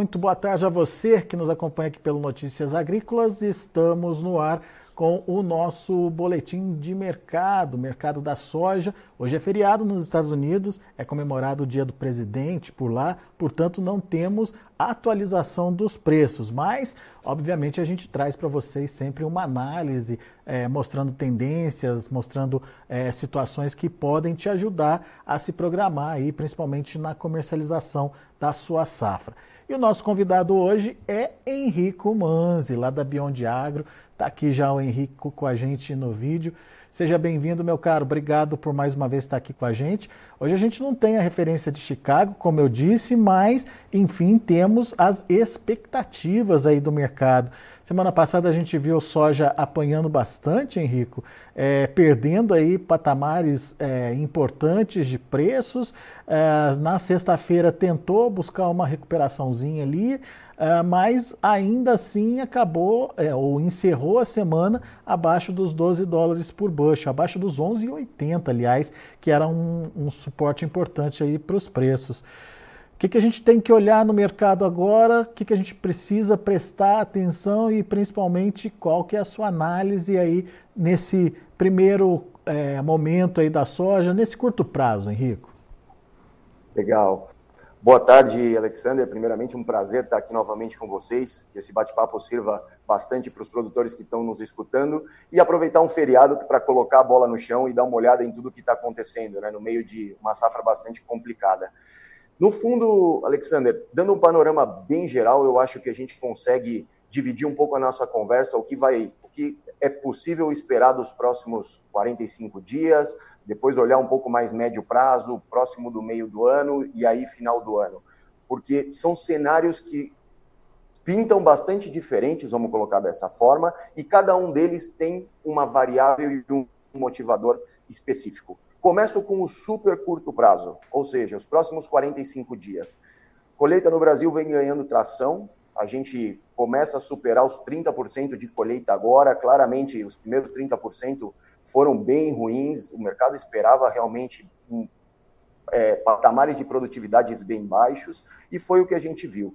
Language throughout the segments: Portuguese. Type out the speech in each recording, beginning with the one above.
Muito boa tarde a você que nos acompanha aqui pelo Notícias Agrícolas. Estamos no ar com o nosso boletim de mercado, mercado da soja. Hoje é feriado nos Estados Unidos, é comemorado o Dia do Presidente por lá, portanto não temos atualização dos preços, mas obviamente a gente traz para vocês sempre uma análise é, mostrando tendências, mostrando é, situações que podem te ajudar a se programar aí, principalmente na comercialização da sua safra. E o nosso convidado hoje é Henrico Manzi, lá da Beyond Agro. Está aqui já o Henrico com a gente no vídeo. Seja bem-vindo, meu caro. Obrigado por mais uma vez estar aqui com a gente. Hoje a gente não tem a referência de Chicago, como eu disse, mas, enfim, temos as expectativas aí do mercado. Semana passada a gente viu soja apanhando bastante, Henrico, é, perdendo aí patamares é, importantes de preços. É, na sexta-feira tentou buscar uma recuperaçãozinha ali, é, mas ainda assim acabou é, ou encerrou a semana abaixo dos 12 dólares por bushel, abaixo dos 11,80, aliás, que era um, um suporte importante aí para os preços. O que, que a gente tem que olhar no mercado agora? O que, que a gente precisa prestar atenção e principalmente qual que é a sua análise aí nesse primeiro é, momento aí da soja, nesse curto prazo, Henrico? Legal. Boa tarde, Alexander. Primeiramente, um prazer estar aqui novamente com vocês. Que esse bate-papo sirva bastante para os produtores que estão nos escutando e aproveitar um feriado para colocar a bola no chão e dar uma olhada em tudo que está acontecendo, né, no meio de uma safra bastante complicada. No fundo, Alexander, dando um panorama bem geral, eu acho que a gente consegue dividir um pouco a nossa conversa, o que vai, o que é possível esperar dos próximos 45 dias, depois olhar um pouco mais médio prazo, próximo do meio do ano e aí final do ano. Porque são cenários que pintam bastante diferentes, vamos colocar dessa forma, e cada um deles tem uma variável e um motivador específico. Começo com o super curto prazo, ou seja, os próximos 45 dias. Colheita no Brasil vem ganhando tração, a gente começa a superar os 30% de colheita agora, claramente os primeiros 30% foram bem ruins, o mercado esperava realmente um, é, patamares de produtividades bem baixos, e foi o que a gente viu.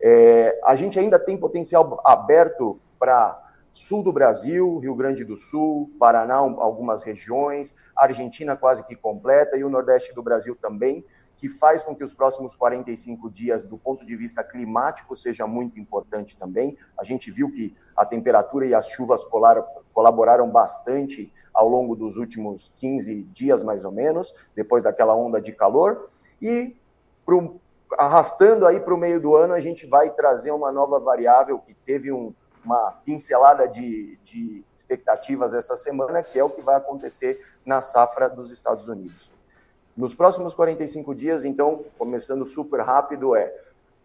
É, a gente ainda tem potencial aberto para sul do Brasil, Rio Grande do Sul, Paraná, algumas regiões, Argentina quase que completa e o Nordeste do Brasil também, que faz com que os próximos 45 dias, do ponto de vista climático, seja muito importante também. A gente viu que a temperatura e as chuvas colaboraram bastante ao longo dos últimos 15 dias, mais ou menos, depois daquela onda de calor. E pro, arrastando aí para o meio do ano, a gente vai trazer uma nova variável que teve um, uma pincelada de, de expectativas essa semana, que é o que vai acontecer na safra dos Estados Unidos. Nos próximos 45 dias, então, começando super rápido, é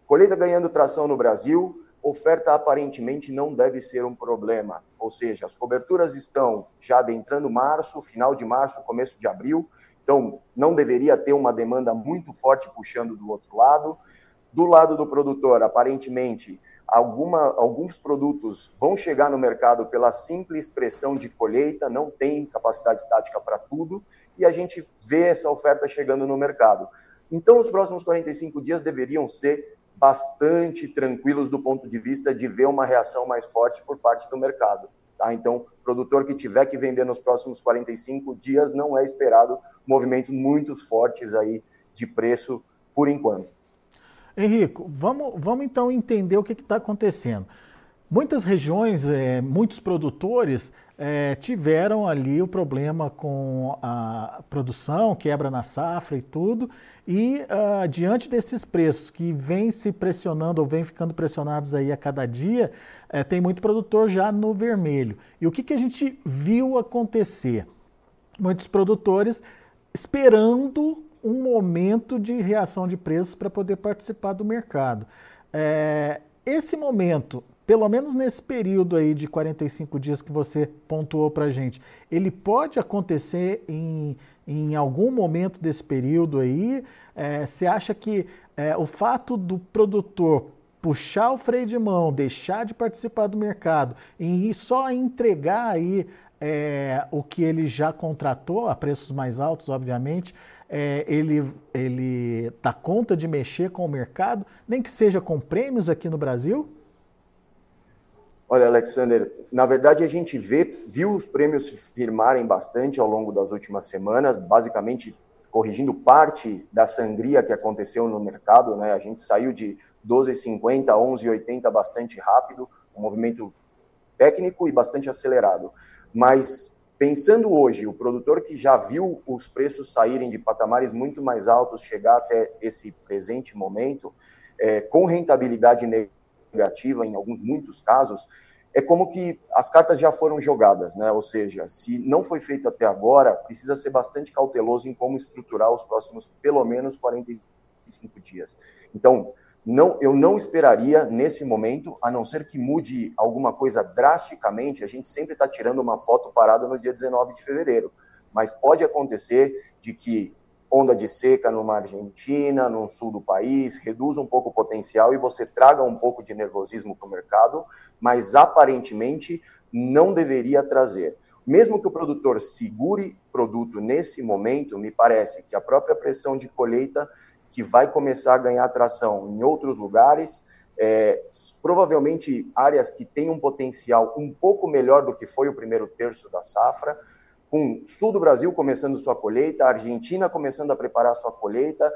colheita ganhando tração no Brasil, oferta aparentemente não deve ser um problema. Ou seja, as coberturas estão já adentrando março, final de março, começo de abril, então não deveria ter uma demanda muito forte puxando do outro lado. Do lado do produtor, aparentemente, alguma, alguns produtos vão chegar no mercado pela simples pressão de colheita, não tem capacidade estática para tudo, e a gente vê essa oferta chegando no mercado. Então, os próximos 45 dias deveriam ser bastante tranquilos do ponto de vista de ver uma reação mais forte por parte do mercado. Tá? Então, produtor que tiver que vender nos próximos 45 dias, não é esperado movimentos muito fortes aí de preço por enquanto. Henrico, vamos, vamos então entender o que está acontecendo. Muitas regiões, é, muitos produtores é, tiveram ali o problema com a produção, quebra na safra e tudo, e uh, diante desses preços que vêm se pressionando ou vêm ficando pressionados aí a cada dia, é, tem muito produtor já no vermelho. E o que, que a gente viu acontecer? Muitos produtores esperando um momento de reação de preços para poder participar do mercado. É, esse momento pelo menos nesse período aí de 45 dias que você pontuou para gente, ele pode acontecer em, em algum momento desse período aí? É, você acha que é, o fato do produtor puxar o freio de mão, deixar de participar do mercado e só entregar aí é, o que ele já contratou a preços mais altos, obviamente, é, ele, ele dá conta de mexer com o mercado, nem que seja com prêmios aqui no Brasil? Olha, Alexander, na verdade a gente vê, viu os prêmios se firmarem bastante ao longo das últimas semanas, basicamente corrigindo parte da sangria que aconteceu no mercado, né? A gente saiu de 12,50 a 11,80 bastante rápido, um movimento técnico e bastante acelerado. Mas pensando hoje, o produtor que já viu os preços saírem de patamares muito mais altos, chegar até esse presente momento, é, com rentabilidade negativa em alguns muitos casos, é como que as cartas já foram jogadas, né? Ou seja, se não foi feito até agora, precisa ser bastante cauteloso em como estruturar os próximos pelo menos 45 dias. Então, não, eu não esperaria nesse momento, a não ser que mude alguma coisa drasticamente. A gente sempre está tirando uma foto parada no dia 19 de fevereiro, mas pode acontecer de que onda de seca numa Argentina, no sul do país, reduza um pouco o potencial e você traga um pouco de nervosismo para o mercado, mas aparentemente não deveria trazer. Mesmo que o produtor segure produto nesse momento, me parece que a própria pressão de colheita que vai começar a ganhar atração em outros lugares, é, provavelmente áreas que têm um potencial um pouco melhor do que foi o primeiro terço da safra, com o sul do Brasil começando sua colheita, a Argentina começando a preparar sua colheita.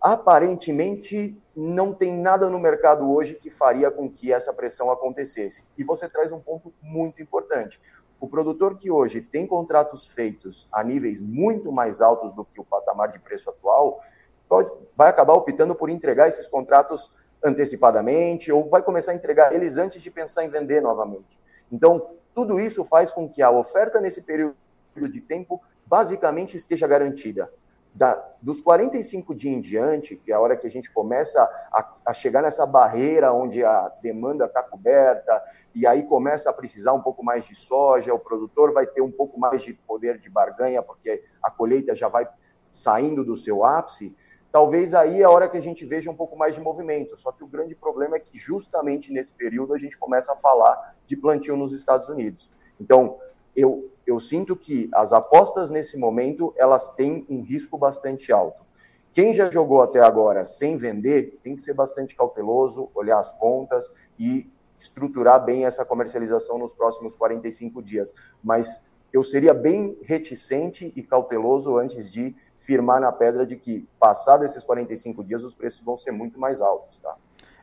Aparentemente, não tem nada no mercado hoje que faria com que essa pressão acontecesse. E você traz um ponto muito importante. O produtor que hoje tem contratos feitos a níveis muito mais altos do que o patamar de preço atual, pode, vai acabar optando por entregar esses contratos antecipadamente ou vai começar a entregar eles antes de pensar em vender novamente. Então, tudo isso faz com que a oferta nesse período de tempo basicamente esteja garantida. Da, dos 45 dias em diante, que é a hora que a gente começa a, a chegar nessa barreira onde a demanda está coberta, e aí começa a precisar um pouco mais de soja, o produtor vai ter um pouco mais de poder de barganha, porque a colheita já vai saindo do seu ápice, talvez aí é a hora que a gente veja um pouco mais de movimento. Só que o grande problema é que justamente nesse período a gente começa a falar de plantio nos Estados Unidos. Então, eu, eu sinto que as apostas nesse momento elas têm um risco bastante alto. Quem já jogou até agora sem vender tem que ser bastante cauteloso, olhar as contas e estruturar bem essa comercialização nos próximos 45 dias. Mas eu seria bem reticente e cauteloso antes de firmar na pedra de que, passado esses 45 dias, os preços vão ser muito mais altos, tá?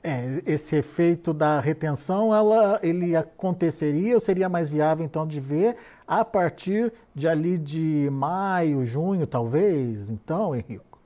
É, esse efeito da retenção, ela, ele aconteceria ou seria mais viável, então, de ver a partir de ali de maio, junho, talvez, então, Henrico?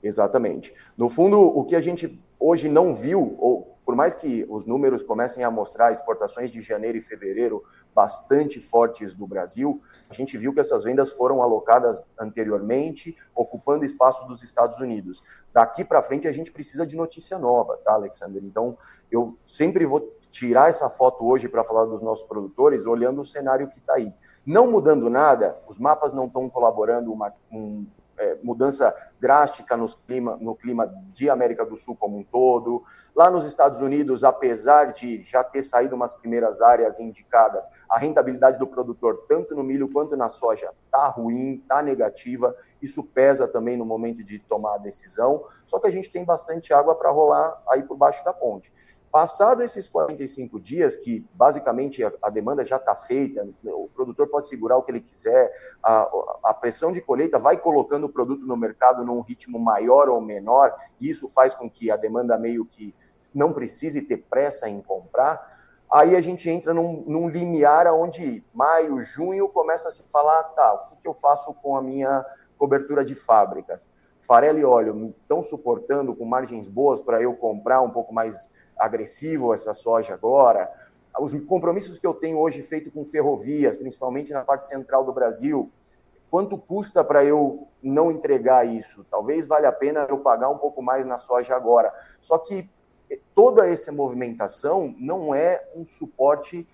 Exatamente. No fundo, o que a gente hoje não viu, ou por mais que os números comecem a mostrar exportações de janeiro e fevereiro bastante fortes do Brasil, a gente viu que essas vendas foram alocadas anteriormente, ocupando espaço dos Estados Unidos. Daqui para frente a gente precisa de notícia nova, tá, Alexander? Então, eu sempre vou tirar essa foto hoje para falar dos nossos produtores, olhando o cenário que está aí. Não mudando nada, os mapas não estão colaborando uma, um, é, mudança drástica nos clima, no clima de América do Sul como um todo. Lá nos Estados Unidos, apesar de já ter saído umas primeiras áreas indicadas, a rentabilidade do produtor, tanto no milho quanto na soja, está ruim, está negativa. Isso pesa também no momento de tomar a decisão. Só que a gente tem bastante água para rolar aí por baixo da ponte. Passado esses 45 dias, que basicamente a, demanda já está feita, o produtor pode segurar o que ele quiser, a, a, pressão de colheita vai colocando o produto no mercado num ritmo maior ou menor, e isso faz com que a demanda meio que não precise ter pressa em comprar. Aí a gente entra num, num limiar onde maio, junho começa a se falar: tá, o que, que eu faço com a minha cobertura de fábricas? Farelo e óleo estão suportando com margens boas para eu comprar um pouco mais agressivo essa soja agora. Os compromissos que eu tenho hoje feito com ferrovias, principalmente na parte central do Brasil, quanto custa para eu não entregar isso? Talvez valha a pena eu pagar um pouco mais na soja agora. Só que toda essa movimentação não é um suporte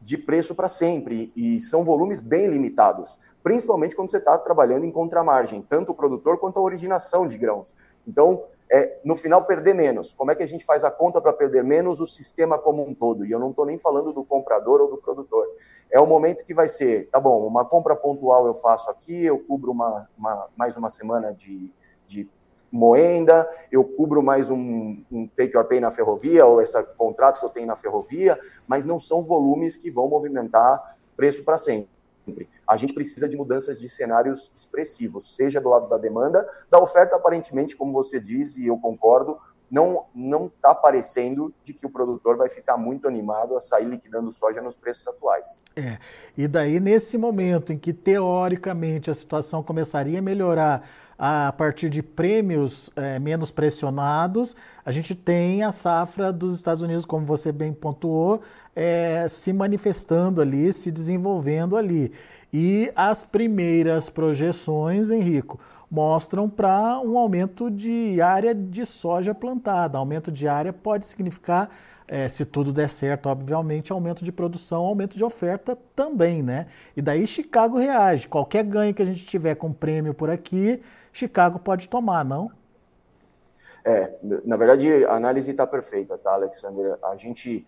de preço para sempre e são volumes bem limitados, principalmente quando você está trabalhando em contramargem, tanto o produtor quanto a originação de grãos. Então, é, no final, perder menos. Como é que a gente faz a conta para perder menos o sistema como um todo? E eu não estou nem falando do comprador ou do produtor. É o momento que vai ser, tá bom, uma compra pontual eu faço aqui, eu cubro uma, uma mais uma semana de, de moenda, eu cubro mais um, um take or pay na ferrovia, ou esse contrato que eu tenho na ferrovia, mas não são volumes que vão movimentar preço para sempre. A gente precisa de mudanças de cenários expressivos, seja do lado da demanda, da oferta, aparentemente, como você diz, e eu concordo, não não está parecendo de que o produtor vai ficar muito animado a sair liquidando soja nos preços atuais. É. E daí nesse momento em que teoricamente a situação começaria a melhorar a partir de prêmios é, menos pressionados, a gente tem a safra dos Estados Unidos, como você bem pontuou, é, se manifestando ali, se desenvolvendo ali. E as primeiras projeções, Henrico, mostram para um aumento de área de soja plantada. Aumento de área pode significar, é, se tudo der certo, obviamente, aumento de produção, aumento de oferta também, né? E daí Chicago reage. Qualquer ganho que a gente tiver com prêmio por aqui, Chicago pode tomar, não? É, na verdade, a análise está perfeita, tá, Alexander? A gente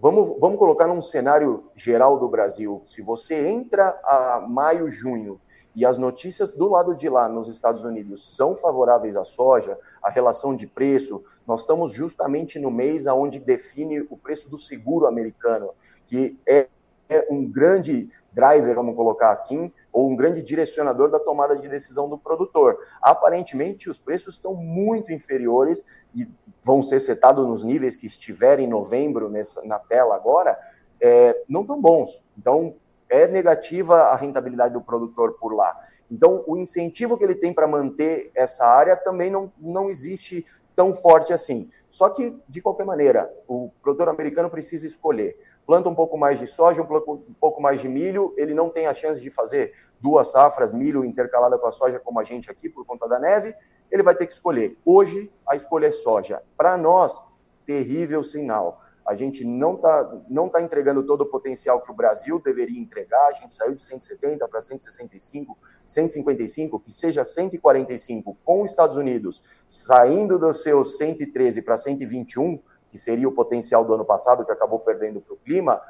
vamos, vamos colocar num cenário geral do Brasil. Se você entra a maio, junho e as notícias do lado de lá, nos Estados Unidos, são favoráveis à soja, a relação de preço, nós estamos justamente no mês onde define o preço do seguro americano, que é, é um grande driver, vamos colocar assim, ou um grande direcionador da tomada de decisão do produtor. Aparentemente, os preços estão muito inferiores e vão ser setados nos níveis que estiverem em novembro nessa, na tela agora, é, não tão bons. Então, é negativa a rentabilidade do produtor por lá. Então, o incentivo que ele tem para manter essa área também não, não existe tão forte assim. Só que, de qualquer maneira, o produtor americano precisa escolher. Planta um pouco mais de soja, um pouco mais de milho, ele não tem a chance de fazer duas safras, milho intercalada com a soja, como a gente aqui, por conta da neve, ele vai ter que escolher. Hoje, a escolha é soja. Para nós, terrível sinal a gente não está não tá entregando todo o potencial que o Brasil deveria entregar, a gente saiu de 170 para 165, 155, que seja 145 com os Estados Unidos saindo dos seus 113 para 121, que seria o potencial do ano passado, que acabou perdendo para o clima,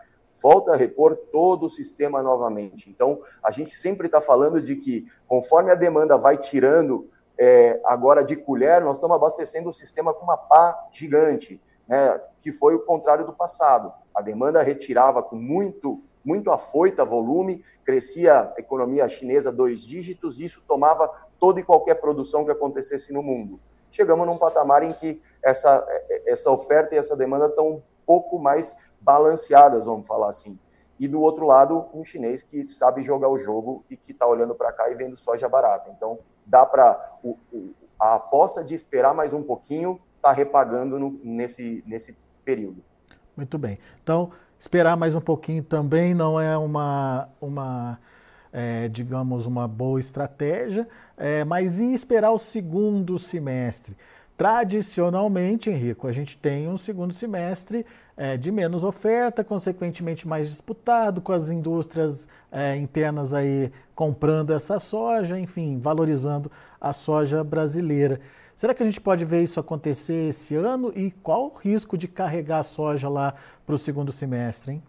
volta a repor todo o sistema novamente. Então, a gente sempre está falando de que, conforme a demanda vai tirando é, agora de colher, nós estamos abastecendo o sistema com uma pá gigante né, que foi o contrário do passado. A demanda retirava com muito, muito afoita volume, crescia a economia chinesa dois dígitos, e isso tomava toda e qualquer produção que acontecesse no mundo. Chegamos num patamar em que essa, essa oferta e essa demanda estão um pouco mais balanceadas, vamos falar assim. E do outro lado, um chinês que sabe jogar o jogo e que está olhando para cá e vendo soja barata. Então, dá para. A aposta de esperar mais um pouquinho está repagando no, nesse, nesse período. Muito bem. Então, esperar mais um pouquinho também não é uma, uma é, digamos, uma boa estratégia, é, mas e esperar o segundo semestre? Tradicionalmente, Henrico, a gente tem um segundo semestre é, de menos oferta, consequentemente mais disputado, com as indústrias é, internas aí comprando essa soja, enfim, valorizando a soja brasileira. Será que a gente pode ver isso acontecer esse ano e qual o risco de carregar a soja lá para o segundo semestre, hein?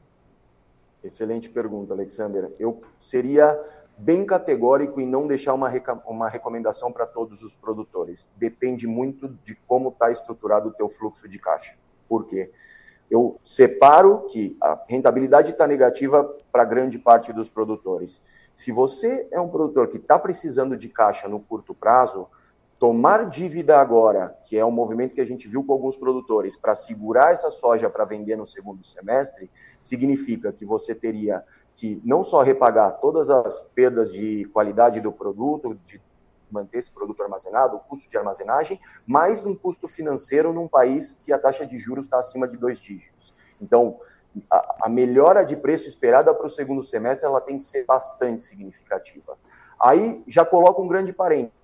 Excelente pergunta, Alexander. Eu seria bem categórico em não deixar uma, uma recomendação para todos os produtores. Depende muito de como está estruturado o teu fluxo de caixa. Por quê? Eu separo que a rentabilidade está negativa para grande parte dos produtores. Se você é um produtor que está precisando de caixa no curto prazo, Tomar dívida agora, que é um movimento que a gente viu com alguns produtores, para segurar essa soja para vender no segundo semestre, significa que você teria que não só repagar todas as perdas de qualidade do produto, de manter esse produto armazenado, o custo de armazenagem, mais um custo financeiro num país que a taxa de juros está acima de dois dígitos. Então, a, a melhora de preço esperada para o segundo semestre ela tem que ser bastante significativa. Aí já coloca um grande parênteses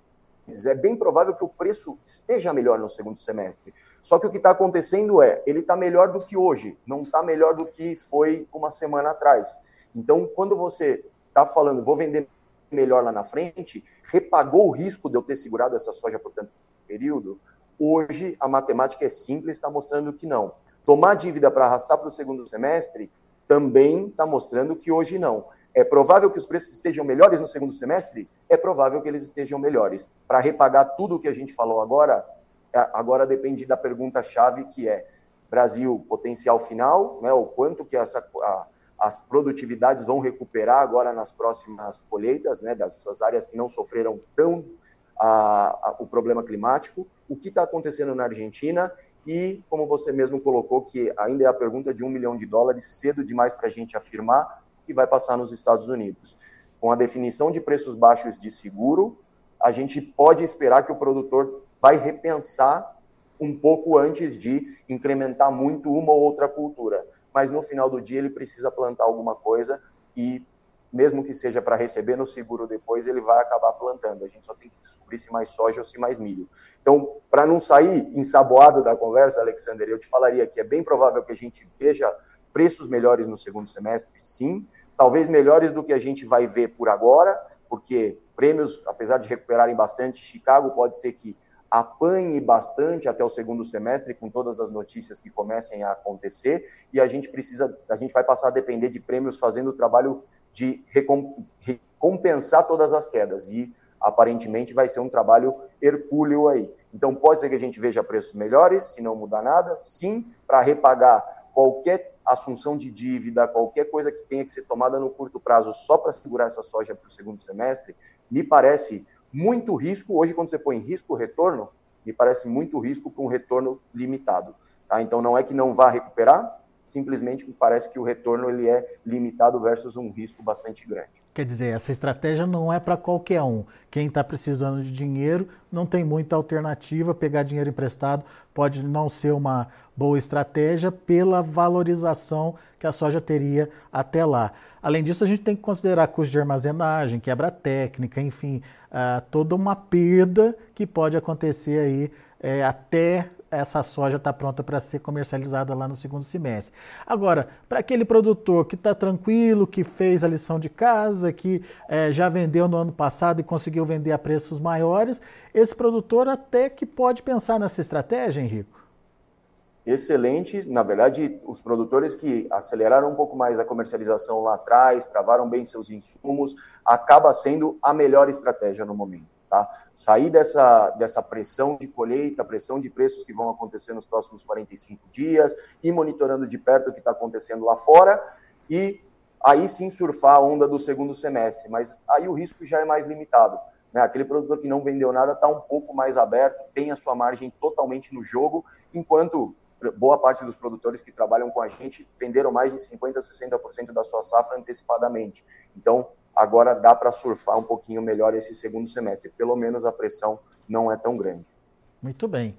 é bem provável que o preço esteja melhor no segundo semestre. Só que o que está acontecendo é, ele está melhor do que hoje, não está melhor do que foi uma semana atrás. Então, quando você está falando, vou vender melhor lá na frente, repagou o risco de eu ter segurado essa soja por tanto período, Hoje, a matemática é simples, está mostrando que não. Tomar dívida para arrastar para o segundo semestre também está mostrando que hoje não. É provável que os preços estejam melhores no segundo semestre? É provável que eles estejam melhores. Para repagar tudo o que a gente falou agora, é, agora depende da pergunta-chave que é Brasil, potencial final, né, o quanto que essa, a, as produtividades vão recuperar agora nas próximas colheitas, né, dessas áreas que não sofreram tão a, a, o problema climático, o que está acontecendo na Argentina e, como você mesmo colocou, que ainda é a pergunta de um milhão de dólares, cedo demais para a gente afirmar que vai passar nos Estados Unidos. Com a definição de preços baixos de seguro, a gente pode esperar que o produtor vai repensar um pouco antes de incrementar muito uma ou outra cultura. Mas no final do dia ele precisa plantar alguma coisa e mesmo que seja para receber no seguro depois, ele vai acabar plantando. A gente só tem que descobrir se mais soja ou se mais milho. Então, para não sair ensaboado da conversa, Alexander, eu te falaria que é bem provável que a gente veja preços melhores no segundo semestre, sim. Talvez melhores do que a gente vai ver por agora, porque prêmios, apesar de recuperarem bastante, Chicago pode ser que apanhe bastante até o segundo semestre com todas as notícias que comecem a acontecer e a gente precisa, a gente vai passar a depender de prêmios fazendo o trabalho de recompensar todas as quedas. E aparentemente vai ser um trabalho hercúleo aí. Então pode ser que a gente veja preços melhores, se não mudar nada, sim, para repagar qualquer assunção de dívida, qualquer coisa que tenha que ser tomada no curto prazo só para segurar essa soja para o segundo semestre, me parece muito risco. Hoje, quando você põe risco-retorno, me parece muito risco para um retorno limitado. Tá? Então, não é que não vá recuperar, simplesmente me parece que o retorno ele é limitado versus um risco bastante grande. Quer dizer, essa estratégia não é para qualquer um. Quem está precisando de dinheiro não tem muita alternativa. Pegar dinheiro emprestado pode não ser uma boa estratégia pela valorização que a soja teria até lá. Além disso, a gente tem que considerar custo de armazenagem, quebra técnica, enfim, uh, toda uma perda que pode acontecer aí é, até essa soja está pronta para ser comercializada lá no segundo semestre. Agora, para aquele produtor que está tranquilo, que fez a lição de casa, que é, já vendeu no ano passado e conseguiu vender a preços maiores, esse produtor até que pode pensar nessa estratégia, Henrico? Excelente. Na verdade, os produtores que aceleraram um pouco mais a comercialização lá atrás, travaram bem seus insumos, acaba sendo a melhor estratégia no momento. Tá? Sair dessa, dessa pressão de colheita, pressão de preços que vão acontecer nos próximos 45 dias, e monitorando de perto o que está acontecendo lá fora, e aí sim surfar a onda do segundo semestre. Mas aí o risco já é mais limitado. Né? Aquele produtor que não vendeu nada está um pouco mais aberto, tem a sua margem totalmente no jogo, enquanto boa parte dos produtores que trabalham com a gente venderam mais de 50%, 60% da sua safra antecipadamente. Então, agora dá para surfar um pouquinho melhor esse segundo semestre. Pelo menos a pressão não é tão grande. Muito bem.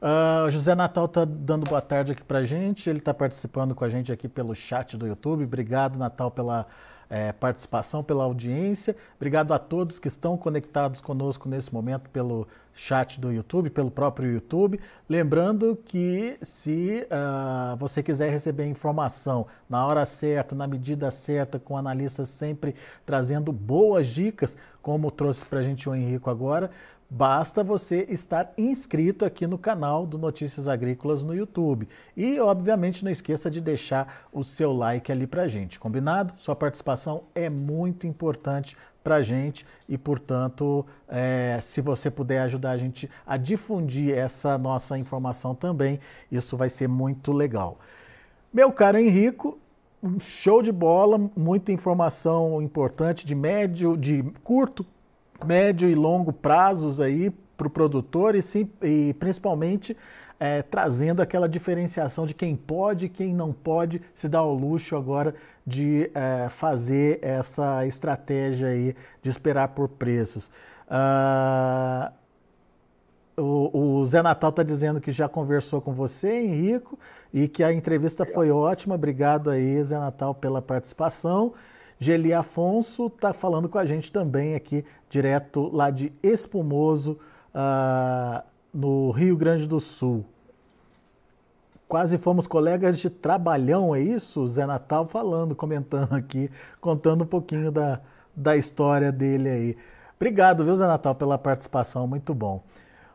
Uh, José Natal está dando boa tarde aqui para a gente. Ele está participando com a gente aqui pelo chat do YouTube. Obrigado, Natal, pela é, participação, pela audiência. Obrigado a todos que estão conectados conosco nesse momento pelo chat do YouTube, pelo próprio YouTube. Lembrando que se uh, você quiser receber informação na hora certa, na medida certa, com analistas sempre trazendo boas dicas, como trouxe para a gente o Henrico agora, Basta você estar inscrito aqui no canal do Notícias Agrícolas no YouTube. E, obviamente, não esqueça de deixar o seu like ali para gente, combinado? Sua participação é muito importante para gente e, portanto, é, se você puder ajudar a gente a difundir essa nossa informação também, isso vai ser muito legal. Meu caro Henrico, show de bola, muita informação importante de médio, de curto médio e longo prazos aí para o produtor e, sim, e principalmente é, trazendo aquela diferenciação de quem pode e quem não pode se dar o luxo agora de é, fazer essa estratégia aí de esperar por preços. Uh, o, o, Zé Natal está dizendo que já conversou com você, Henrico, e que a entrevista foi ótima. Obrigado aí, Zé Natal, pela participação. Geli Afonso está falando com a gente também aqui, direto lá de Espumoso, uh, no Rio Grande do Sul. Quase fomos colegas de trabalhão, é isso? Zé Natal falando, comentando aqui, contando um pouquinho da, da história dele aí. Obrigado, viu, Zé Natal, pela participação, muito bom.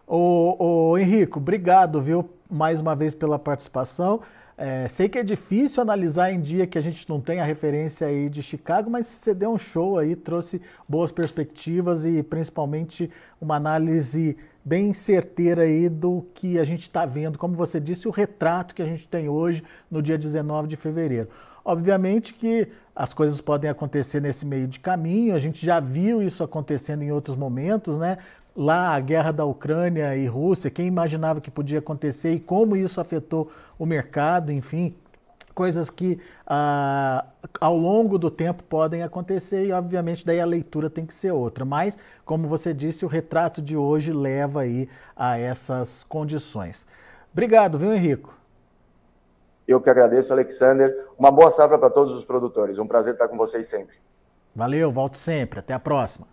Ô Henrico, obrigado, viu, mais uma vez pela participação. É, sei que é difícil analisar em dia que a gente não tem a referência aí de Chicago, mas você deu um show aí, trouxe boas perspectivas e principalmente uma análise bem certeira aí do que a gente está vendo, como você disse, o retrato que a gente tem hoje no dia 19 de fevereiro. Obviamente que as coisas podem acontecer nesse meio de caminho, a gente já viu isso acontecendo em outros momentos, né? Lá a guerra da Ucrânia e Rússia, quem imaginava que podia acontecer e como isso afetou o mercado, enfim, coisas que ah, ao longo do tempo podem acontecer e obviamente daí a leitura tem que ser outra. Mas, como você disse, o retrato de hoje leva aí a essas condições. Obrigado, viu, Henrico? Eu que agradeço, Alexander. Uma boa safra para todos os produtores. Um prazer estar com vocês sempre. Valeu, volto sempre. Até a próxima.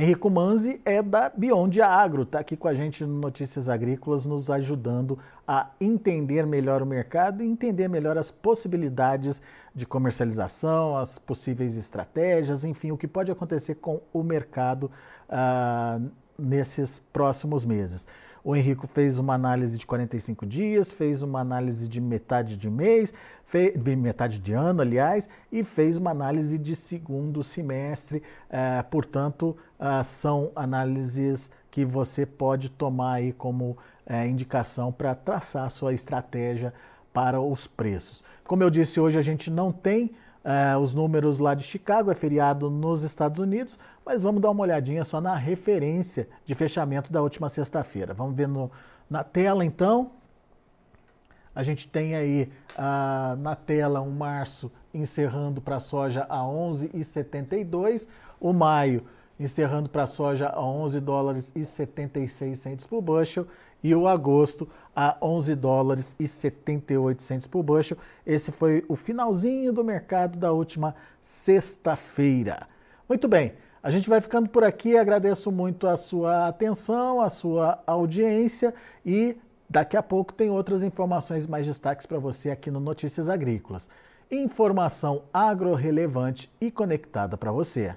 Henrico Manzi é da Beyond Agro, está aqui com a gente no Notícias Agrícolas, nos ajudando a entender melhor o mercado e entender melhor as possibilidades de comercialização, as possíveis estratégias, enfim, o que pode acontecer com o mercado ah, nesses próximos meses. O Henrico fez uma análise de 45 dias, fez uma análise de metade de mês, fez, metade de ano, aliás, e fez uma análise de segundo semestre. É, portanto, é, são análises que você pode tomar aí como é, indicação para traçar a sua estratégia para os preços. Como eu disse, hoje a gente não tem uh, os números lá de Chicago, é feriado nos Estados Unidos, mas vamos dar uma olhadinha só na referência de fechamento da última sexta-feira. Vamos ver no, na tela então. A gente tem aí uh, na tela um março encerrando para a soja a 11,72, o maio encerrando para a soja a 11 dólares e 76 centos por bushel e o agosto a 11 dólares e 78 centos por bushel. Esse foi o finalzinho do mercado da última sexta-feira. Muito bem, a gente vai ficando por aqui. Agradeço muito a sua atenção, a sua audiência e Daqui a pouco tem outras informações mais destaques para você aqui no Notícias Agrícolas. Informação agro-relevante e conectada para você.